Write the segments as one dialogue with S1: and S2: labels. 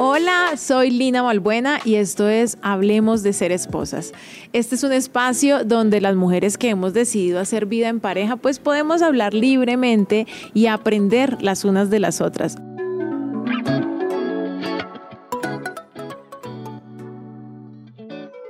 S1: Hola, soy Lina Malbuena y esto es Hablemos de ser esposas. Este es un espacio donde las mujeres que hemos decidido hacer vida en pareja pues podemos hablar libremente y aprender las unas de las otras.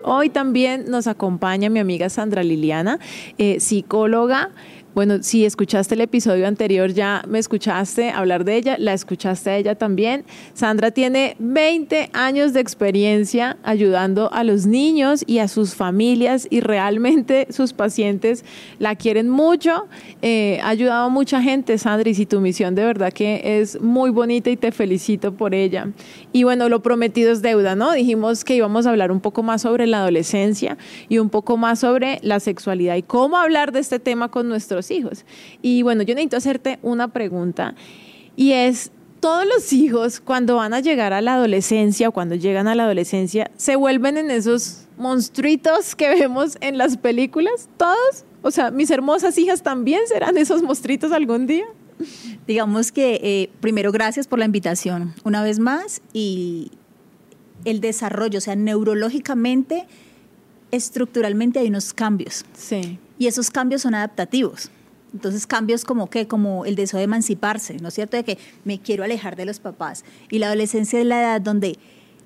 S1: Hoy también nos acompaña mi amiga Sandra Liliana, eh, psicóloga bueno, si escuchaste el episodio anterior, ya me escuchaste hablar de ella, la escuchaste a ella también. Sandra tiene 20 años de experiencia ayudando a los niños y a sus familias y realmente sus pacientes la quieren mucho. Eh, ha ayudado a mucha gente, Sandra, y si tu misión de verdad que es muy bonita y te felicito por ella. Y bueno, lo prometido es deuda, ¿no? Dijimos que íbamos a hablar un poco más sobre la adolescencia y un poco más sobre la sexualidad y cómo hablar de este tema con nuestros hijos. Y bueno, yo necesito hacerte una pregunta y es, todos los hijos cuando van a llegar a la adolescencia o cuando llegan a la adolescencia se vuelven en esos monstruitos que vemos en las películas, todos. O sea, mis hermosas hijas también serán esos monstruitos algún día.
S2: Digamos que eh, primero gracias por la invitación una vez más y el desarrollo, o sea, neurológicamente, estructuralmente hay unos cambios.
S1: Sí.
S2: Y esos cambios son adaptativos. Entonces cambios como que, como el deseo de emanciparse, ¿no es cierto? De que me quiero alejar de los papás. Y la adolescencia es la edad donde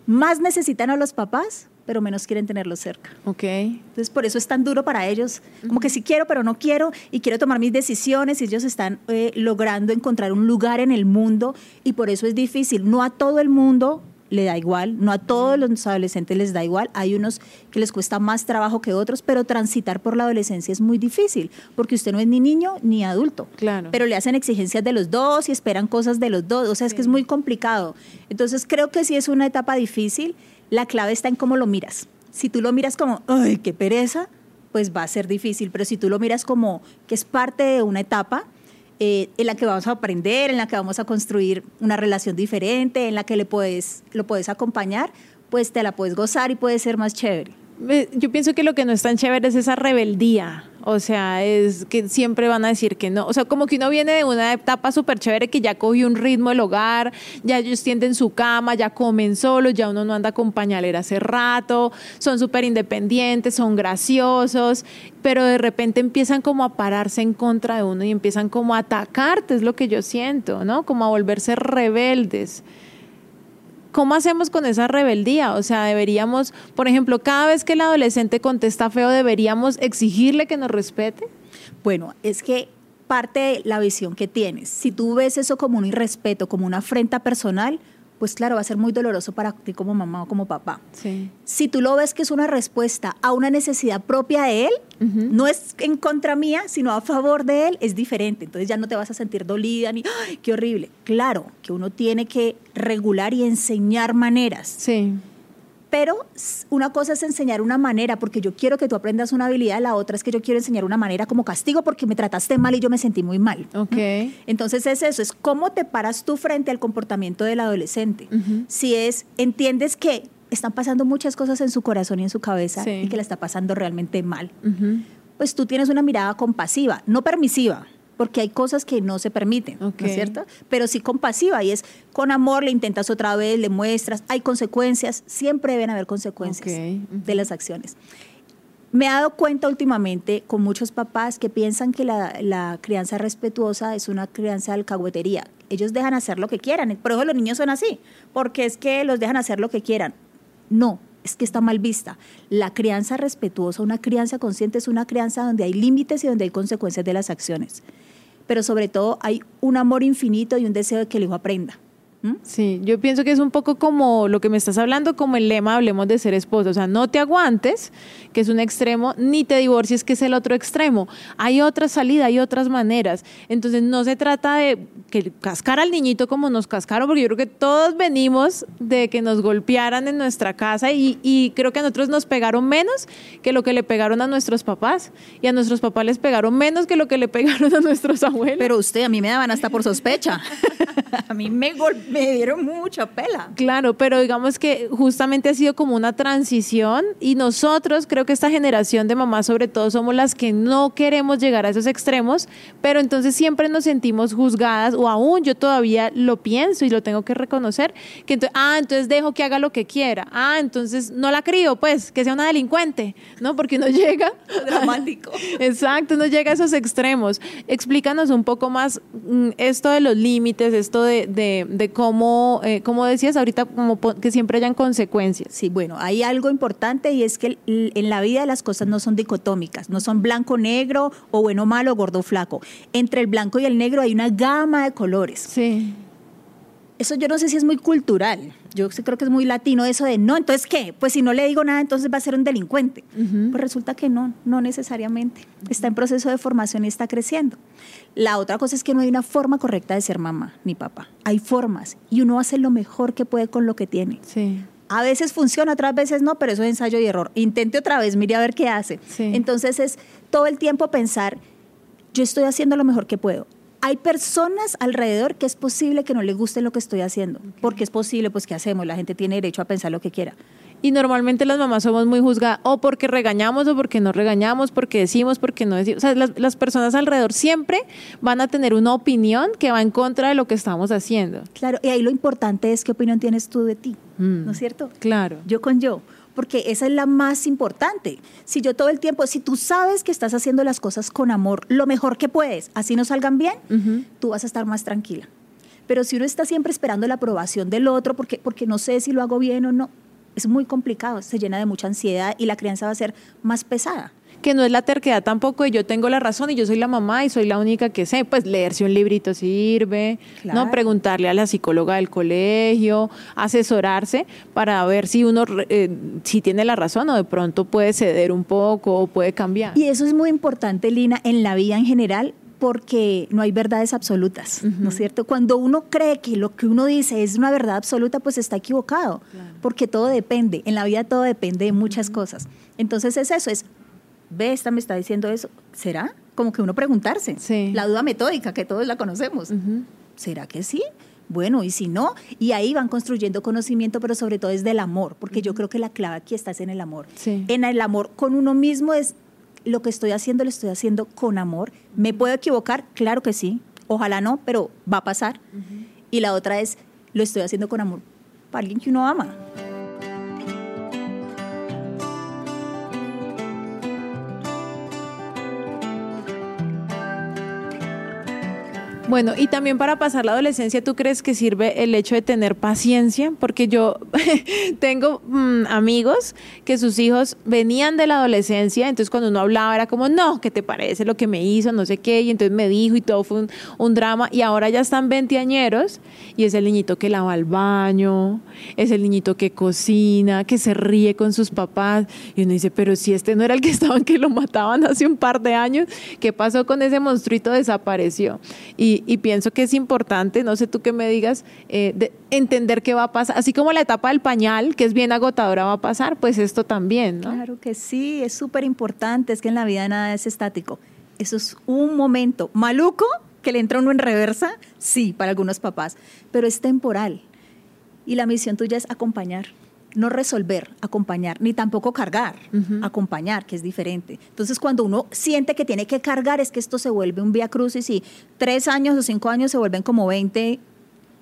S2: más necesitan a los papás, pero menos quieren tenerlos cerca.
S1: Ok.
S2: Entonces por eso es tan duro para ellos, como que sí quiero, pero no quiero, y quiero tomar mis decisiones, y ellos están eh, logrando encontrar un lugar en el mundo, y por eso es difícil. No a todo el mundo le da igual, no a todos los adolescentes les da igual, hay unos que les cuesta más trabajo que otros, pero transitar por la adolescencia es muy difícil, porque usted no es ni niño ni adulto,
S1: Claro.
S2: pero le hacen exigencias de los dos y esperan cosas de los dos, o sea, es que es muy complicado. Entonces creo que sí es una etapa difícil, la clave está en cómo lo miras. Si tú lo miras como, ay, qué pereza, pues va a ser difícil, pero si tú lo miras como que es parte de una etapa, eh, en la que vamos a aprender, en la que vamos a construir una relación diferente, en la que le puedes, lo puedes acompañar, pues te la puedes gozar y puede ser más chévere.
S1: Yo pienso que lo que no es tan chévere es esa rebeldía. O sea, es que siempre van a decir que no. O sea, como que uno viene de una etapa súper chévere que ya cogió un ritmo del hogar, ya ellos tienden su cama, ya comen solos, ya uno no anda con pañalera hace rato, son súper independientes, son graciosos, pero de repente empiezan como a pararse en contra de uno y empiezan como a atacarte, es lo que yo siento, ¿no? Como a volverse rebeldes. ¿Cómo hacemos con esa rebeldía? O sea, deberíamos, por ejemplo, cada vez que el adolescente contesta feo, deberíamos exigirle que nos respete.
S2: Bueno, es que parte de la visión que tienes, si tú ves eso como un irrespeto, como una afrenta personal, pues claro, va a ser muy doloroso para ti como mamá o como papá.
S1: Sí.
S2: Si tú lo ves que es una respuesta a una necesidad propia de él, no es en contra mía, sino a favor de él, es diferente. Entonces ya no te vas a sentir dolida ni, ¡ay, qué horrible! Claro que uno tiene que regular y enseñar maneras.
S1: Sí.
S2: Pero una cosa es enseñar una manera porque yo quiero que tú aprendas una habilidad, la otra es que yo quiero enseñar una manera como castigo porque me trataste mal y yo me sentí muy mal.
S1: Ok.
S2: Entonces es eso, es cómo te paras tú frente al comportamiento del adolescente. Si es, entiendes que están pasando muchas cosas en su corazón y en su cabeza
S1: Sí.
S2: y que la está pasando realmente mal, pues tú tienes una mirada compasiva, no permisiva, porque hay cosas que no se permiten, ¿no
S1: Ok.
S2: es cierto? Pero sí compasiva y es con amor, le intentas otra vez, le muestras, hay consecuencias, siempre deben haber consecuencias
S1: Ok, ujú.
S2: de las acciones. Me he dado cuenta últimamente con muchos papás que piensan que la, la crianza respetuosa es una crianza de alcahuetería. Ellos dejan hacer lo que quieran. Por eso los niños son así, porque es que los dejan hacer lo que quieran. No, es que está mal vista. La crianza respetuosa, una crianza consciente, es una crianza donde hay límites y donde hay consecuencias de las acciones. Pero sobre todo hay un amor infinito y un deseo de que el hijo aprenda. ¿Mm?
S1: Sí, yo pienso que es un poco como lo que me estás hablando, como el lema hablemos de ser esposo. O sea, no te aguantes, que es un extremo, ni te divorcies, que es el otro extremo. Hay otra salida, hay otras maneras. Entonces, no se trata de que cascar al niñito como nos cascaron, porque yo creo que todos venimos de que nos golpearan en nuestra casa y, y creo que a nosotros nos pegaron menos que lo que le pegaron a nuestros papás. Y a nuestros papás les pegaron menos que lo que le pegaron a nuestros abuelos.
S2: Pero usted, a mí me daban hasta por sospecha. a mí me, gol- me dieron mucha pela.
S1: Claro, pero digamos que justamente ha sido como una transición y nosotros, creo que esta generación de mamás sobre todo somos las que no queremos llegar a esos extremos, pero entonces siempre nos sentimos juzgadas o aún yo todavía lo pienso y lo tengo que reconocer, que entonces, ah, entonces dejo que haga lo que quiera, ah, entonces no la crío, pues, que sea una delincuente, ¿no? Porque uno llega...
S2: Dramático.
S1: Exacto, uno llega a esos extremos. Explícanos un poco más mm, esto de los límites, esto de, de, de cómo, eh, como decías ahorita, como que siempre hayan consecuencias.
S2: Sí, bueno, hay algo importante y es que en la vida las cosas no son dicotómicas, no son blanco-negro o bueno-malo, gordo-flaco. Entre el blanco y el negro hay una gama de colores.
S1: Sí.
S2: Eso yo no sé si es muy cultural. Yo creo que es muy latino eso de no, entonces qué? Pues si no le digo nada, entonces va a ser un delincuente. Pues resulta que no, no necesariamente. Está en proceso de formación y está creciendo. La otra cosa es que no hay una forma correcta de ser mamá ni papá. Hay formas y uno hace lo mejor que puede con lo que tiene.
S1: Sí.
S2: A veces funciona, otras veces no, pero eso es ensayo y error. Intente otra vez, mire a ver qué hace.
S1: Sí.
S2: Entonces es todo el tiempo pensar, yo estoy haciendo lo mejor que puedo. Hay personas alrededor que es posible que no les guste lo que estoy haciendo, porque es posible, pues, ¿qué hacemos? La gente tiene derecho a pensar lo que quiera.
S1: Y normalmente las mamás somos muy juzgadas, o porque regañamos, o porque no regañamos, porque decimos, porque no decimos. O sea, las, las personas alrededor siempre van a tener una opinión que va en contra de lo que estamos haciendo.
S2: Claro, y ahí lo importante es qué opinión tienes tú de ti,
S1: Mm.
S2: ¿no es cierto?
S1: Claro.
S2: Yo con yo, porque esa es la más importante. Si yo todo el tiempo, si tú sabes que estás haciendo las cosas con amor, lo mejor que puedes, así no salgan bien, tú vas a estar más tranquila. Pero si uno está siempre esperando la aprobación del otro, porque, porque no sé si lo hago bien o no, es muy complicado, se llena de mucha ansiedad y la crianza va a ser más pesada.
S1: Que no es la terquedad tampoco de yo tengo la razón y yo soy la mamá y soy la única que sé, pues leerse un librito sirve,
S2: Claro.
S1: no preguntarle a la psicóloga del colegio, asesorarse para ver si uno eh, si tiene la razón o de pronto puede ceder un poco o puede cambiar.
S2: Y eso es muy importante, Lina, en la vida en general, porque no hay verdades absolutas, ¿no es cierto? Cuando uno cree que lo que uno dice es una verdad absoluta, pues está equivocado, porque todo depende, en la vida todo depende de muchas cosas. Entonces es eso, es, ve, esta me está diciendo eso, ¿será? Como que uno preguntarse,
S1: Sí.
S2: la duda metódica, que todos la conocemos. ¿Será que sí? Bueno, y si no, y ahí van construyendo conocimiento, pero sobre todo es del amor, porque yo creo que la clave aquí está es en el amor.
S1: Sí.
S2: En el amor con uno mismo es lo que estoy haciendo, lo estoy haciendo con amor. ¿Me puedo equivocar? Claro que sí. Ojalá no, pero va a pasar. Y la otra es, lo estoy haciendo con amor para alguien que uno ama.
S1: Bueno, y también para pasar la adolescencia, ¿tú crees que sirve el hecho de tener paciencia? Porque yo tengo mm, amigos que sus hijos venían de la adolescencia, entonces cuando uno hablaba era como, no, ¿qué te parece lo que me hizo? No sé qué, y entonces me dijo y todo fue un, drama, y ahora ya están veinteañeros y es el niñito que lava el baño, es el niñito que cocina, que se ríe con sus papás, y uno dice, pero si este no era el que estaban que lo mataban hace un par de años, ¿qué pasó con ese monstruito? Desapareció. Y, y pienso que es importante, no sé tú qué me digas, eh, de entender qué va a pasar. Así como la etapa del pañal, que es bien agotadora, va a pasar, pues esto también.
S2: Claro que sí, es súper importante, es que en la vida nada es estático. Eso es un momento maluco que le entra uno en reversa, sí, para algunos papás, pero es temporal. Y la misión tuya es acompañar, no resolver, acompañar, ni tampoco cargar, acompañar, que es diferente. Entonces, cuando uno siente que tiene que cargar, es que esto se vuelve un vía crucis y tres años o cinco años se vuelven como 20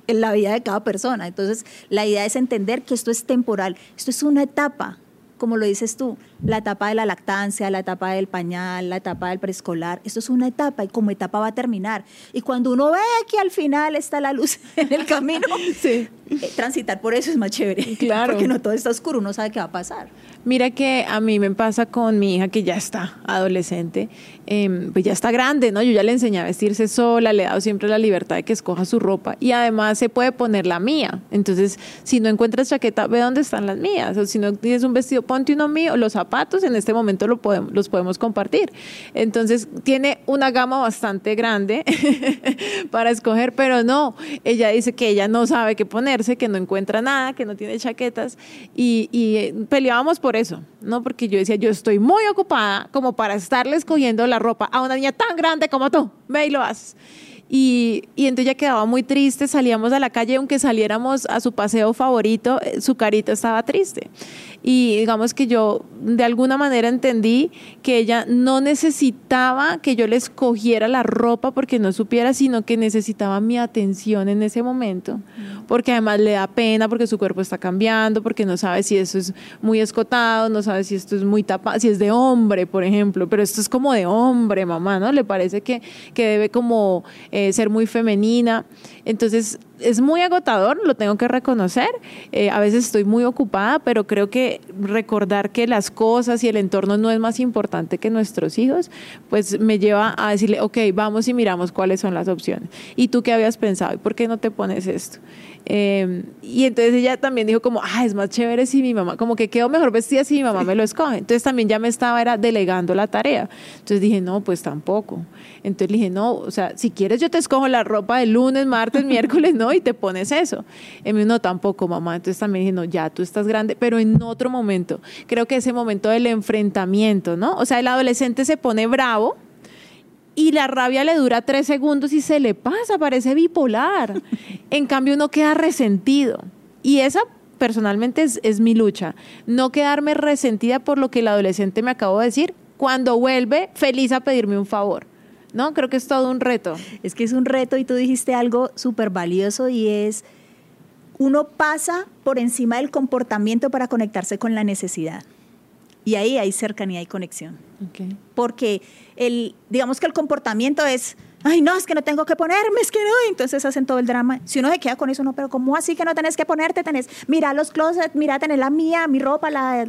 S2: en la vida de cada persona. Entonces, la idea es entender que esto es temporal, esto es una etapa, como lo dices tú, la etapa de la lactancia, la etapa del pañal, la etapa del preescolar, esto es una etapa y como etapa va a terminar. Y cuando uno ve que al final está la luz en el camino,
S1: Sí.
S2: eh, transitar por eso es más chévere.
S1: Claro.
S2: Porque no todo está oscuro, uno sabe qué va a pasar.
S1: Mira que a mí me pasa con mi hija que ya está adolescente, em, pues ya está grande, ¿no? Yo ya le enseñé a vestirse sola, le he dado siempre la libertad de que escoja su ropa y además se puede poner la mía. Entonces, si no encuentras chaqueta, ve dónde están las mías. O si no tienes un vestido, ponte uno mío. Los zapatos en este momento los podemos compartir. Entonces, tiene una gama bastante grande para escoger, pero no, ella dice que ella no sabe qué ponerse, que no encuentra nada, que no tiene chaquetas y, y, eh, peleábamos por eso, ¿no? Porque yo decía, yo estoy muy ocupada como para estarle escogiendo la ropa a una niña tan grande como tú, ve y lo haces. Y, y entonces ella quedaba muy triste, salíamos a la calle, aunque saliéramos a su paseo favorito, eh, su carita estaba triste. Y digamos que yo de alguna manera entendí que ella no necesitaba que yo le escogiera la ropa porque no supiera, sino que necesitaba mi atención en ese momento, porque además le da pena porque su cuerpo está cambiando, porque no sabe si eso es muy escotado, no sabe si esto es muy tapado, si es de hombre, por ejemplo, pero esto es como de hombre, mamá, ¿no? Le parece que, que debe como eh, ser muy femenina. Entonces, es muy agotador, lo tengo que reconocer. Eh, a veces estoy muy ocupada, pero creo que recordar que las cosas y el entorno no es más importante que nuestros hijos, pues me lleva a decirle, ok, vamos y miramos cuáles son las opciones. ¿Y tú qué habías pensado? ¿Y por qué no te pones esto? Eh, y entonces ella también dijo como, ah, es más chévere si mi mamá, como que quedo mejor vestida si mi mamá me lo escoge. Entonces también ya me estaba era delegando la tarea. Entonces dije, no, pues tampoco. Entonces le dije, no, o sea, si quieres yo te escojo la ropa de lunes, martes, miércoles, no, y te pones eso. Y me dijo, no, tampoco, mamá. Entonces también dije, no, ya tú estás grande, pero en otro momento. Creo que ese momento del enfrentamiento, ¿no? O sea, el adolescente se pone bravo y la rabia le dura tres segundos y se le pasa, parece bipolar. En cambio, uno queda resentido. Y esa personalmente es, es, mi lucha. No quedarme resentida por lo que el adolescente me acabó de decir cuando vuelve feliz a pedirme un favor. No, creo que es todo un reto.
S2: Es que es un reto y tú dijiste algo súper valioso y es, uno pasa por encima del comportamiento para conectarse con la necesidad. Y ahí hay cercanía y conexión. Porque el, digamos que el comportamiento es, ay, no, es que no tengo que ponerme, es que no, entonces hacen todo el drama. Si uno se queda con eso, no, pero ¿cómo así que no tenés que ponerte? Tenés, mira los closets, mira, tenés la mía, mi ropa, la,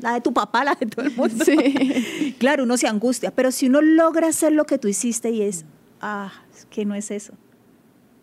S2: la de tu papá, la de todo el mundo. Sí. claro, uno se angustia, pero si uno logra hacer lo que tú hiciste y es, ah, es que no es eso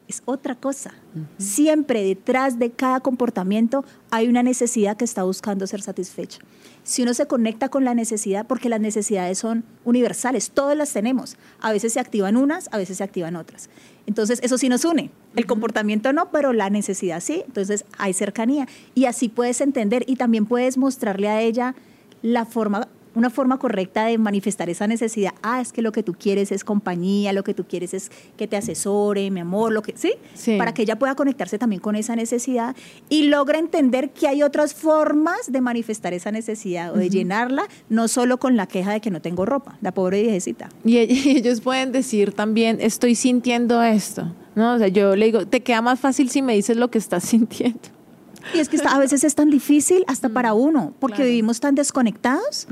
S2: es otra cosa. Siempre detrás de cada comportamiento hay una necesidad que está buscando ser satisfecha. Si uno se conecta con la necesidad, porque las necesidades son universales, todas las tenemos. A veces se activan unas, a veces se activan otras. Entonces, eso sí nos une. El comportamiento no, pero la necesidad sí. Entonces, hay cercanía. Y así puedes entender y también puedes mostrarle a ella la forma una forma correcta de manifestar esa necesidad. Ah, es que lo que tú quieres es compañía, lo que tú quieres es que te asesore, mi amor, lo que ¿sí? sí. Para que ella pueda conectarse también con esa necesidad y logra entender que hay otras formas de manifestar esa necesidad o de llenarla, no solo con la queja de que no tengo ropa, la pobre viejecita.
S1: Y ellos pueden decir también, estoy sintiendo esto, ¿no? O sea, yo le digo, te queda más fácil si me dices lo que estás sintiendo.
S2: Y es que a veces es tan difícil hasta mm, para uno, porque vivimos tan desconectados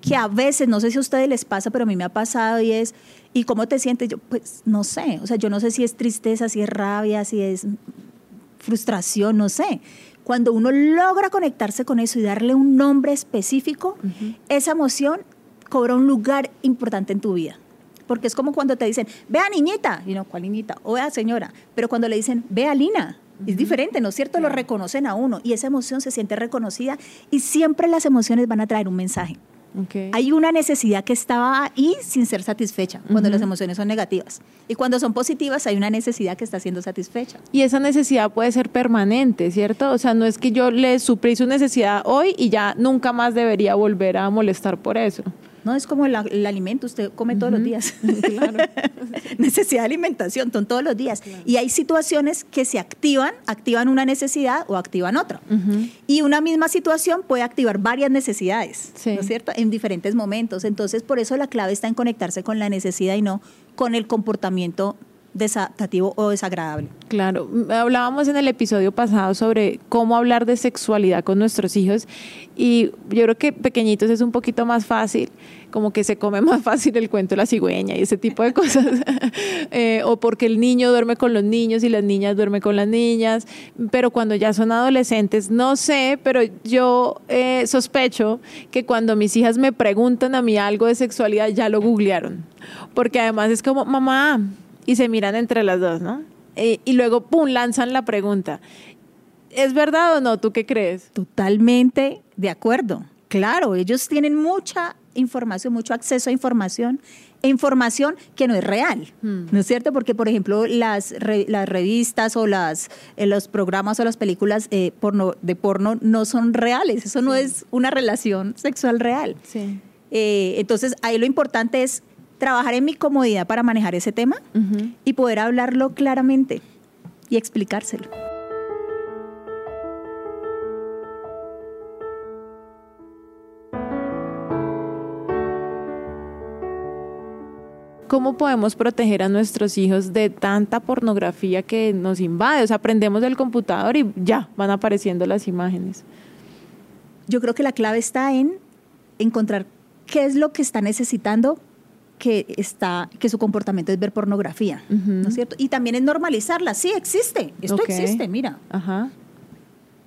S2: que a veces, no sé si a ustedes les pasa, pero a mí me ha pasado y es, ¿y cómo te sientes? Yo, pues no sé, o sea, yo no sé si es tristeza, si es rabia, si es frustración, no sé. Cuando uno logra conectarse con eso y darle un nombre específico, esa emoción cobra un lugar importante en tu vida. Porque es como cuando te dicen, vea niñita, y no, ¿cuál niñita? O vea señora. Pero cuando le dicen, vea Lina, es diferente, ¿no es cierto? Lo reconocen a uno y esa emoción se siente reconocida y siempre las emociones van a traer un mensaje. Hay una necesidad que estaba ahí sin ser satisfecha cuando las emociones son negativas. Y cuando son positivas hay una necesidad que está siendo satisfecha.
S1: Y esa necesidad puede ser permanente, ¿cierto? O sea, no es que yo le suplí su necesidad hoy y ya nunca más debería volver a molestar por eso.
S2: No es como el, alimento, usted come todos los días. Claro. necesidad de alimentación, son todos los días. Y hay situaciones que se activan, activan una necesidad o activan otra. Y una misma situación puede activar varias necesidades, ¿no es cierto? En diferentes momentos. Entonces, por eso la clave está en conectarse con la necesidad y no con el comportamiento desatativo o desagradable.
S1: Claro, hablábamos en el episodio pasado sobre cómo hablar de sexualidad con nuestros hijos y yo creo que pequeñitos es un poquito más fácil, como que se come más fácil el cuento de la cigüeña y ese tipo de cosas, eh, o porque el niño duerme con los niños y las niñas duermen con las niñas, pero cuando ya son adolescentes, no sé, pero yo eh, sospecho que cuando mis hijas me preguntan a mí algo de sexualidad ya lo googlearon, porque además es como, mamá, y se miran entre las dos, ¿no? Eh, y luego, ¡pum!, lanzan la pregunta. ¿Es verdad o no? ¿Tú qué crees?
S2: Totalmente de acuerdo. Claro, ellos tienen mucha información, mucho acceso a información, e información que no es real, hmm. ¿no es cierto? Porque, por ejemplo, las, las revistas o las, eh, los programas o las películas eh, porno, de porno no son reales, eso no es una relación sexual real. Sí. entonces, ahí lo importante es trabajar en mi comodidad para manejar ese tema y poder hablarlo claramente y explicárselo.
S1: ¿Cómo podemos proteger a nuestros hijos de tanta pornografía que nos invade? O sea, aprendemos del computador y ya van apareciendo las imágenes.
S2: Yo creo que la clave está en encontrar qué es lo que está necesitando que está que su comportamiento es ver pornografía, ¿no es cierto? Y también es normalizarla, sí existe, esto existe, mira. Ajá.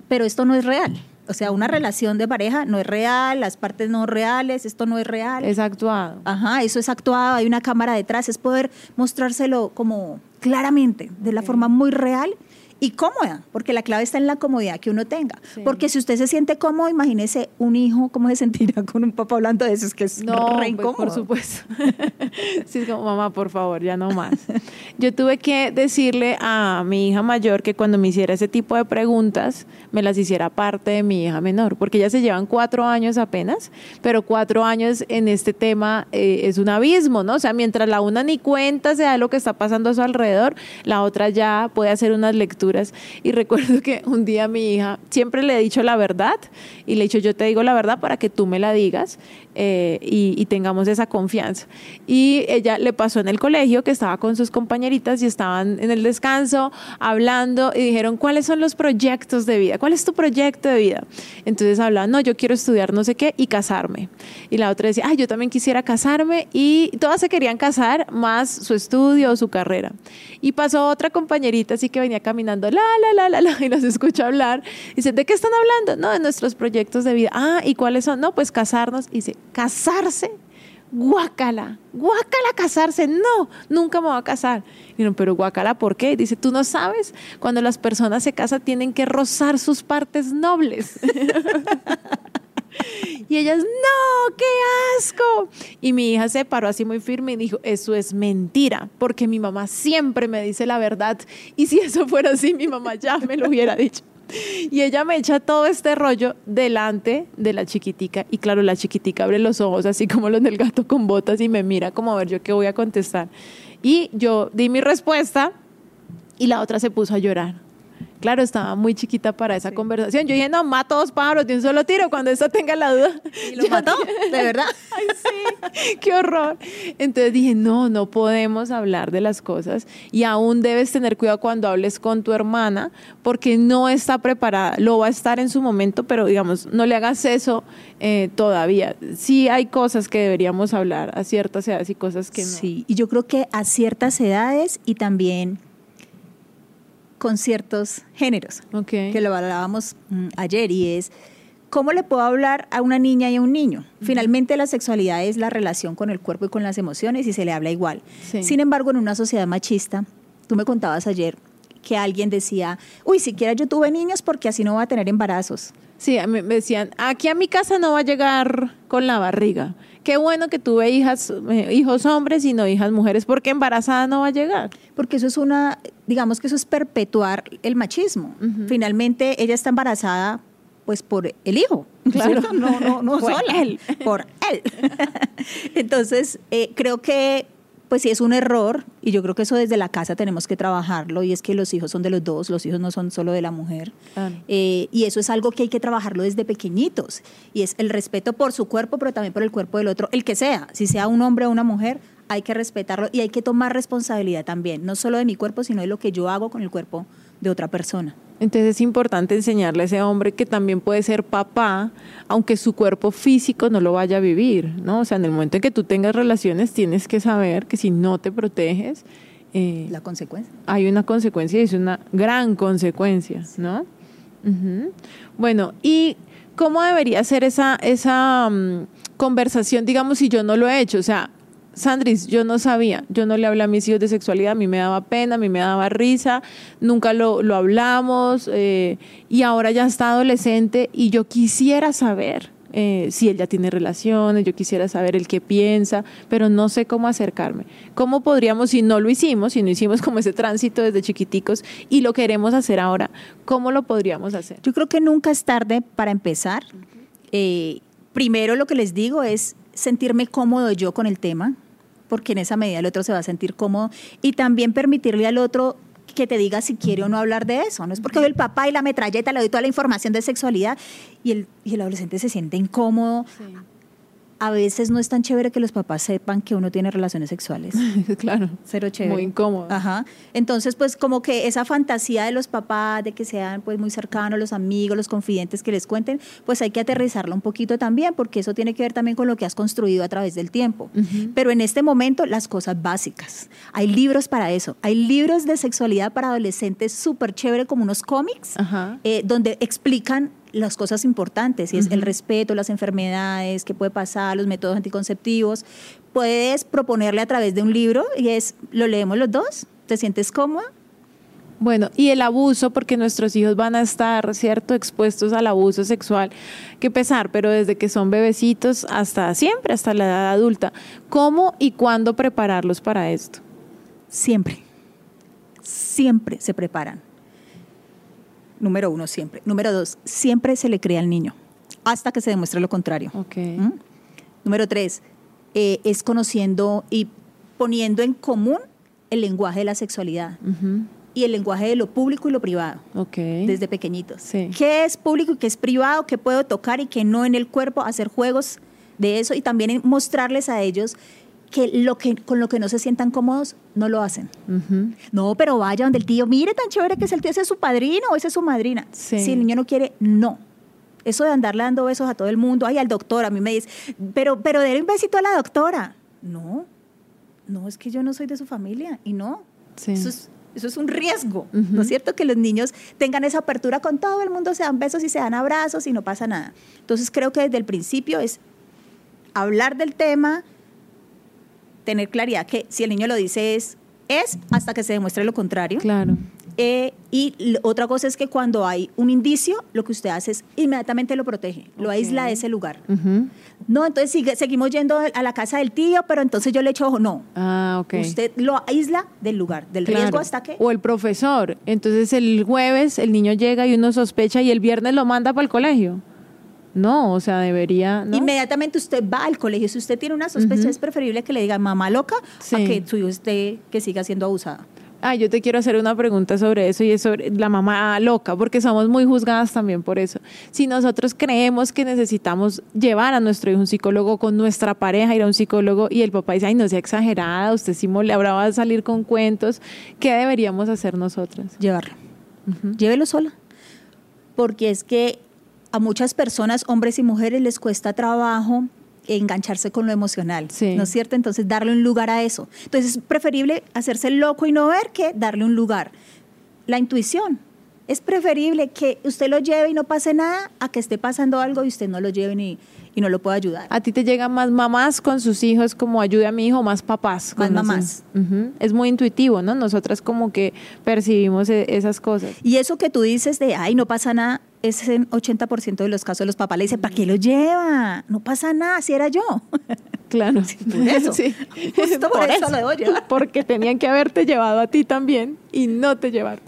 S2: Pero esto no es real. O sea, una relación de pareja no es real, las partes no reales, esto no es real.
S1: Es actuado.
S2: Ajá, eso es actuado, hay una cámara detrás, es poder mostrárselo como claramente, de la forma muy real y cómoda, porque la clave está en la comodidad que uno tenga. Porque si usted se siente cómodo, imagínese un hijo, ¿cómo se sentirá con un papá hablando de eso? Es que es no, re pues,
S1: por supuesto. sí, es como, mamá, por favor, ya no más. Yo tuve que decirle a mi hija mayor que cuando me hiciera ese tipo de preguntas, me las hiciera parte de mi hija menor, porque ya se llevan cuatro años apenas, pero cuatro años en este tema eh, es un abismo, ¿no? O sea, mientras la una ni cuenta se da lo que está pasando a su alrededor, la otra ya puede hacer unas lecturas y recuerdo que un día mi hija, siempre le he dicho la verdad y le he dicho, yo te digo la verdad para que tú me la digas eh, y, tengamos esa confianza. Y ella le pasó en el colegio que estaba con sus compañeritas y estaban en el descanso hablando y dijeron, ¿cuáles son los proyectos de vida? ¿Cuál es tu proyecto de vida? Entonces hablaban, no, yo quiero estudiar no sé qué y casarme. Y la otra decía, ay, yo también quisiera casarme y todas se querían casar más su estudio o su carrera. Y pasó otra compañerita así que venía caminando, la, la, la, la, la, y nos escucha hablar. Y dice, ¿de qué están hablando? No, de nuestros proyectos de vida. Ah, ¿y cuáles son? No, pues casarnos. Y dice, ¿casarse? Guácala, guácala casarse. No, nunca me voy a casar. Y no, pero guácala, ¿por qué? Dice, tú no sabes, cuando las personas se casan tienen que rozar sus partes nobles. Y ellas, no, qué asco. Y mi hija se paró así muy firme y dijo, eso es mentira, porque mi mamá siempre me dice la verdad. Y si eso fuera así, mi mamá ya me lo hubiera dicho. Y ella me echa todo este rollo delante de la chiquitica. Y claro, la chiquitica abre los ojos así como los del gato con botas y me mira como a ver yo qué voy a contestar. Y yo di mi respuesta y la otra se puso a llorar. Claro, estaba muy chiquita para esa conversación. Yo dije, no, mato dos pájaros de un solo tiro cuando esta tenga la duda.
S2: Y lo mató, de verdad.
S1: Ay, sí, qué horror. Entonces dije, no, no podemos hablar de las cosas y aún debes tener cuidado cuando hables con tu hermana porque no está preparada. Lo va a estar en su momento, pero digamos, no le hagas eso eh, todavía. Sí hay cosas que deberíamos hablar a ciertas edades y cosas que no.
S2: Sí, y yo creo que a ciertas edades y también con ciertos géneros, que lo hablábamos mm, ayer, y es cómo le puedo hablar a una niña y a un niño. Finalmente la sexualidad es la relación con el cuerpo y con las emociones y se le habla igual. Sin embargo, en una sociedad machista, tú me contabas ayer que alguien decía, uy, siquiera yo tuve niños porque así no va a tener embarazos.
S1: Sí, me decían, aquí a mi casa no va a llegar con la barriga. Qué bueno que tuve hijas, eh, hijos hombres y no hijas mujeres, porque embarazada no va a llegar.
S2: Porque eso es una, digamos que eso es perpetuar el machismo. Finalmente ella está embarazada pues por el hijo.
S1: Claro, no, no, no
S2: por él. Por él. Entonces, eh, creo que pues sí es un error y yo creo que eso desde la casa tenemos que trabajarlo y es que los hijos son de los dos, los hijos no son solo de la mujer eh, y eso es algo que hay que trabajarlo desde pequeñitos y es el respeto por su cuerpo pero también por el cuerpo del otro, el que sea, si sea un hombre o una mujer, hay que respetarlo y hay que tomar responsabilidad también, no solo de mi cuerpo sino de lo que yo hago con el cuerpo de otra persona.
S1: Entonces es importante enseñarle a ese hombre que también puede ser papá, aunque su cuerpo físico no lo vaya a vivir, ¿no? O sea, en el momento en que tú tengas relaciones, tienes que saber que si no te proteges,
S2: eh, la consecuencia.
S1: Hay una consecuencia y es una gran consecuencia, ¿no? Bueno, ¿y cómo debería ser esa, esa mm, conversación, digamos, si yo no lo he hecho? O sea, Sandris, yo no sabía, yo no le hablé a mis hijos de sexualidad, a mí me daba pena, a mí me daba risa, nunca lo, hablamos eh, y ahora ya está adolescente y yo quisiera saber eh, si él ya tiene relaciones, yo quisiera saber el qué piensa, pero no sé cómo acercarme. ¿Cómo podríamos, si no lo hicimos, si no hicimos como ese tránsito desde chiquiticos y lo queremos hacer ahora, cómo lo podríamos hacer?
S2: Yo creo que nunca es tarde para empezar. Eh, primero lo que les digo es sentirme cómodo yo con el tema, porque en esa medida el otro se va a sentir cómodo y también permitirle al otro que te diga si quiere o no hablar de eso. No es porque el papá y la metralleta le doy toda la información de sexualidad y el, y el adolescente se siente incómodo. A veces no es tan chévere que los papás sepan que uno tiene relaciones sexuales.
S1: claro.
S2: Cero chévere.
S1: Muy incómodo.
S2: Ajá. Entonces, pues como que esa fantasía de los papás, de que sean pues muy cercanos, los amigos, los confidentes que les cuenten, pues hay que aterrizarlo un poquito también, porque eso tiene que ver también con lo que has construido a través del tiempo. Pero en este momento, las cosas básicas. Hay libros para eso. Hay libros de sexualidad para adolescentes súper chévere, como unos cómics, eh, donde explican las cosas importantes, y es el respeto, las enfermedades, qué puede pasar, los métodos anticonceptivos. Puedes proponerle a través de un libro y es, lo leemos los dos, te sientes cómoda.
S1: Bueno, y el abuso, porque nuestros hijos van a estar, ¿cierto?, expuestos al abuso sexual, que pesar, pero desde que son bebecitos hasta siempre, hasta la edad adulta. ¿Cómo y cuándo prepararlos para esto?
S2: Siempre, siempre se preparan. Número uno, siempre. Número dos, siempre se le crea al niño, hasta que se demuestre lo contrario.
S1: Okay.
S2: ¿Mm? Número tres, eh, es conociendo y poniendo en común el lenguaje de la sexualidad. Y el lenguaje de lo público y lo privado.
S1: Okay.
S2: Desde pequeñitos.
S1: Sí.
S2: ¿Qué es público y qué es privado? ¿Qué puedo tocar y qué no en el cuerpo? Hacer juegos de eso y también mostrarles a ellos que, lo que con lo que no se sientan cómodos no lo hacen. No, pero vaya donde el tío, mire tan chévere que es el tío, ese es su padrino o esa es su madrina.
S1: Sí.
S2: Si el niño no quiere, no. Eso de andarle dando besos a todo el mundo, ay, al doctor, a mí me dice, pero, pero déle un besito a la doctora. No, no, es que yo no soy de su familia y no.
S1: Sí.
S2: Eso, es, eso es un riesgo, ¿no es cierto? Que los niños tengan esa apertura con todo el mundo, se dan besos y se dan abrazos y no pasa nada. Entonces creo que desde el principio es hablar del tema, tener claridad que si el niño lo dice es, es hasta que se demuestre lo contrario.
S1: Claro.
S2: Eh, y otra cosa es que cuando hay un indicio, lo que usted hace es inmediatamente lo protege, lo aísla de ese lugar. No, entonces sigue, seguimos yendo a la casa del tío, pero entonces yo le echo ojo. No,
S1: Ah, ok.
S2: usted lo aísla del lugar, del
S1: Claro.
S2: riesgo hasta que...
S1: O el profesor. Entonces el jueves el niño llega y uno sospecha y el viernes lo manda para el colegio. No, o sea, debería. ¿no?
S2: Inmediatamente usted va al colegio. Si usted tiene una sospecha, es preferible que le diga mamá loca
S1: Sí.
S2: a que su hijo esté, que siga siendo abusada.
S1: Ah, yo te quiero hacer una pregunta sobre eso y es sobre la mamá loca, porque somos muy juzgadas también por eso. Si nosotros creemos que necesitamos llevar a nuestro hijo a un psicólogo con nuestra pareja, ir a un psicólogo y el papá dice, ay, no sea exagerada, usted sí ahora va a salir con cuentos, ¿qué deberíamos hacer nosotras?
S2: Llevarlo. Llévelo sola. Porque es que a muchas personas, hombres y mujeres, les cuesta trabajo engancharse con lo emocional,
S1: Sí.
S2: ¿no es cierto? Entonces, darle un lugar a eso. Entonces, es preferible hacerse loco y no ver que darle un lugar. La intuición. Es preferible que usted lo lleve y no pase nada a que esté pasando algo y usted no lo lleve ni, y no lo pueda ayudar.
S1: ¿A ti te llegan más mamás con sus hijos como ayude a mi hijo, más papás? con
S2: Más mamás.
S1: Es muy intuitivo, ¿no? Nosotras como que percibimos e- esas cosas.
S2: Y eso que tú dices de, ay, no pasa nada, es en 80% de los casos los papás le dicen, ¿para qué lo lleva? No pasa nada, si era yo.
S1: Claro.
S2: por eso.
S1: Sí.
S2: Justo por eso lo debo llevar.
S1: Porque tenían que haberte llevado a ti también y no te llevaron.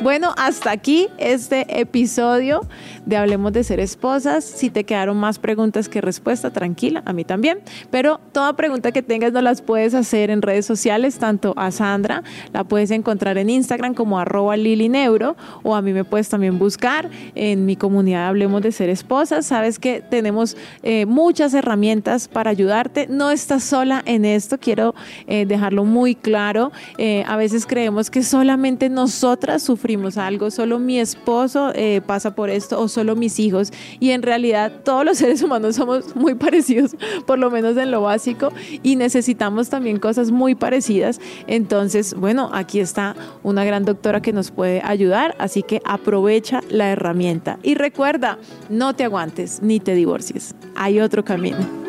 S1: Bueno, hasta aquí este episodio de Hablemos de Ser Esposas. Si te quedaron más preguntas que respuesta, tranquila, a mí también. Pero toda pregunta que tengas no las puedes hacer en redes sociales, tanto a Sandra, la puedes encontrar en Instagram como arroba lilineuro, o a mí me puedes también buscar en mi comunidad Hablemos de Ser Esposas. Sabes que tenemos eh, muchas herramientas para ayudarte. No estás sola en esto, quiero eh, dejarlo muy claro. Eh, a veces creemos que solamente nosotras sufrimos algo, solo mi esposo pasa por esto solo mis hijos. Y en realidad todos los seres humanos somos muy parecidos, por lo menos en lo básico, y necesitamos también cosas muy parecidas. Entonces, bueno, aquí está una gran doctora que nos puede ayudar, así que aprovecha la herramienta. Y recuerda, no te aguantes ni te divorcies. Hay otro camino.